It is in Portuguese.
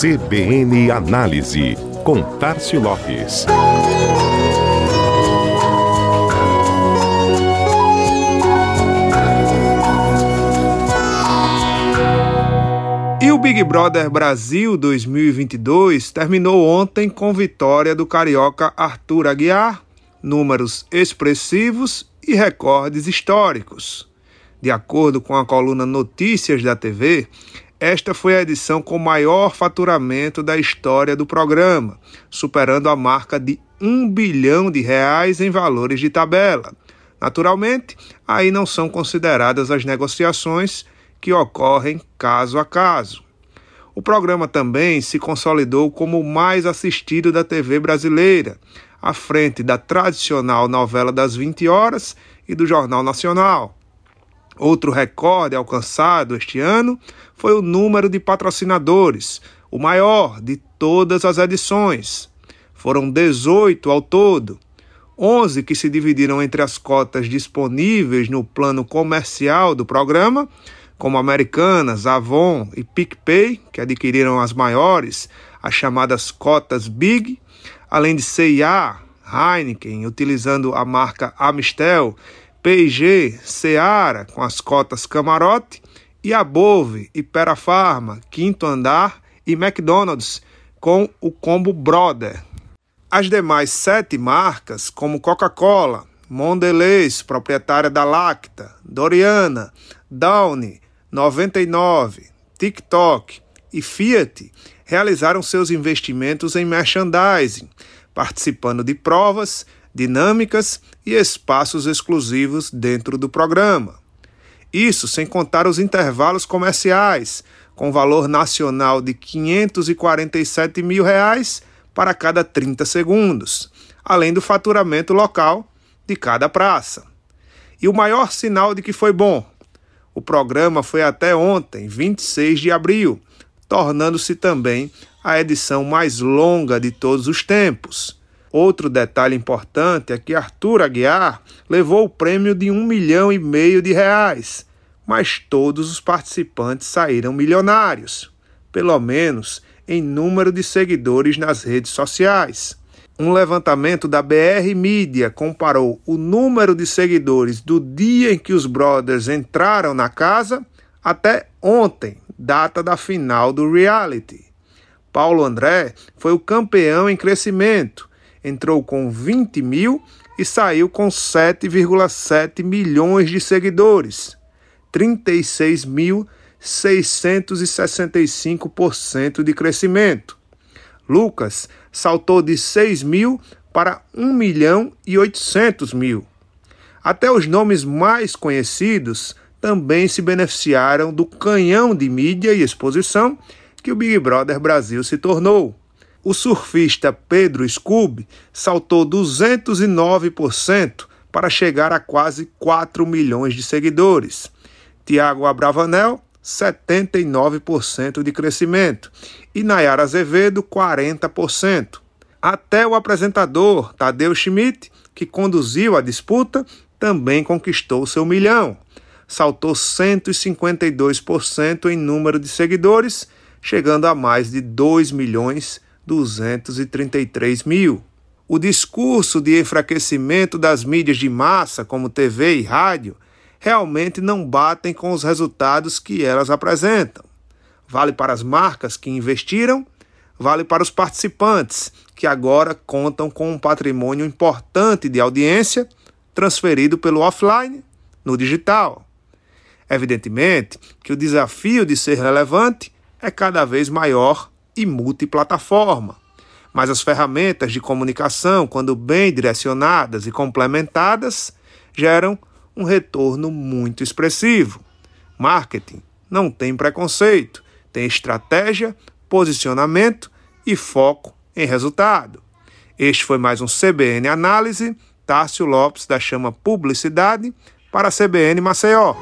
CBN Análise, com Tarcio Lopes. E o Big Brother Brasil 2022 terminou ontem com vitória do carioca Arthur Aguiar, números expressivos e recordes históricos. De acordo com a coluna Notícias da TV, esta foi a edição com maior faturamento da história do programa, superando a marca de um bilhão de reais em valores de tabela. Naturalmente, aí não são consideradas as negociações que ocorrem caso a caso. O programa também se consolidou como o mais assistido da TV brasileira, à frente da tradicional novela das 20 horas e do Jornal Nacional. Outro recorde alcançado este ano foi o número de patrocinadores, o maior de todas as edições. Foram 18 ao todo, 11 que se dividiram entre as cotas disponíveis no plano comercial do programa, como Americanas, Avon e PicPay, que adquiriram as maiores, as chamadas cotas Big, além de CIA, Heineken, utilizando a marca Amistel P&G, Seara com as cotas Camarote e a Bove, Iperafarma, Quinto Andar e McDonald's com o combo Brother. As demais sete marcas, como Coca-Cola, Mondelez, proprietária da Lacta, Doriana, Downy, 99, TikTok e Fiat, realizaram seus investimentos em merchandising, participando de provas dinâmicas e espaços exclusivos dentro do programa. Isso sem contar os intervalos comerciais, com valor nacional de 547 mil reais para cada 30 segundos, além do faturamento local de cada praça. E o maior sinal de que foi bom: o programa foi até ontem, 26 de abril, tornando-se também a edição mais longa de todos os tempos Outro detalhe importante é que Arthur Aguiar levou o prêmio de um milhão e meio de reais, mas todos os participantes saíram milionários, pelo menos em número de seguidores nas redes sociais. Um levantamento da BR Media comparou o número de seguidores do dia em que os brothers entraram na casa até ontem, data da final do reality. Paulo André foi o campeão em crescimento, entrou com 20 mil e saiu com 7,7 milhões de seguidores, 36.665% de crescimento. Lucas saltou de 6 mil para 1 milhão e 800 mil. Até os nomes mais conhecidos também se beneficiaram do canhão de mídia e exposição que o Big Brother Brasil se tornou. O surfista Pedro Scooby saltou 209% para chegar a quase 4 milhões de seguidores. Tiago Abravanel, 79% de crescimento. E Nayara Azevedo, 40%. Até o apresentador Tadeu Schmidt, que conduziu a disputa, também conquistou seu milhão. Saltou 152% em número de seguidores, chegando a mais de 2 milhões 233 mil. O discurso de enfraquecimento das mídias de massa, como TV e rádio, realmente não batem com os resultados que elas apresentam. Vale para as marcas que investiram, vale para os participantes, que agora contam com um patrimônio importante de audiência transferido pelo offline no digital. Evidentemente que o desafio de ser relevante é cada vez maior e multiplataforma. Mas as ferramentas de comunicação, quando bem direcionadas e complementadas, geram um retorno muito expressivo. Marketing não tem preconceito, tem estratégia, posicionamento e foco em resultado. Este foi mais um CBN Análise. Tássio Lopes da Chama Publicidade para a CBN Maceió.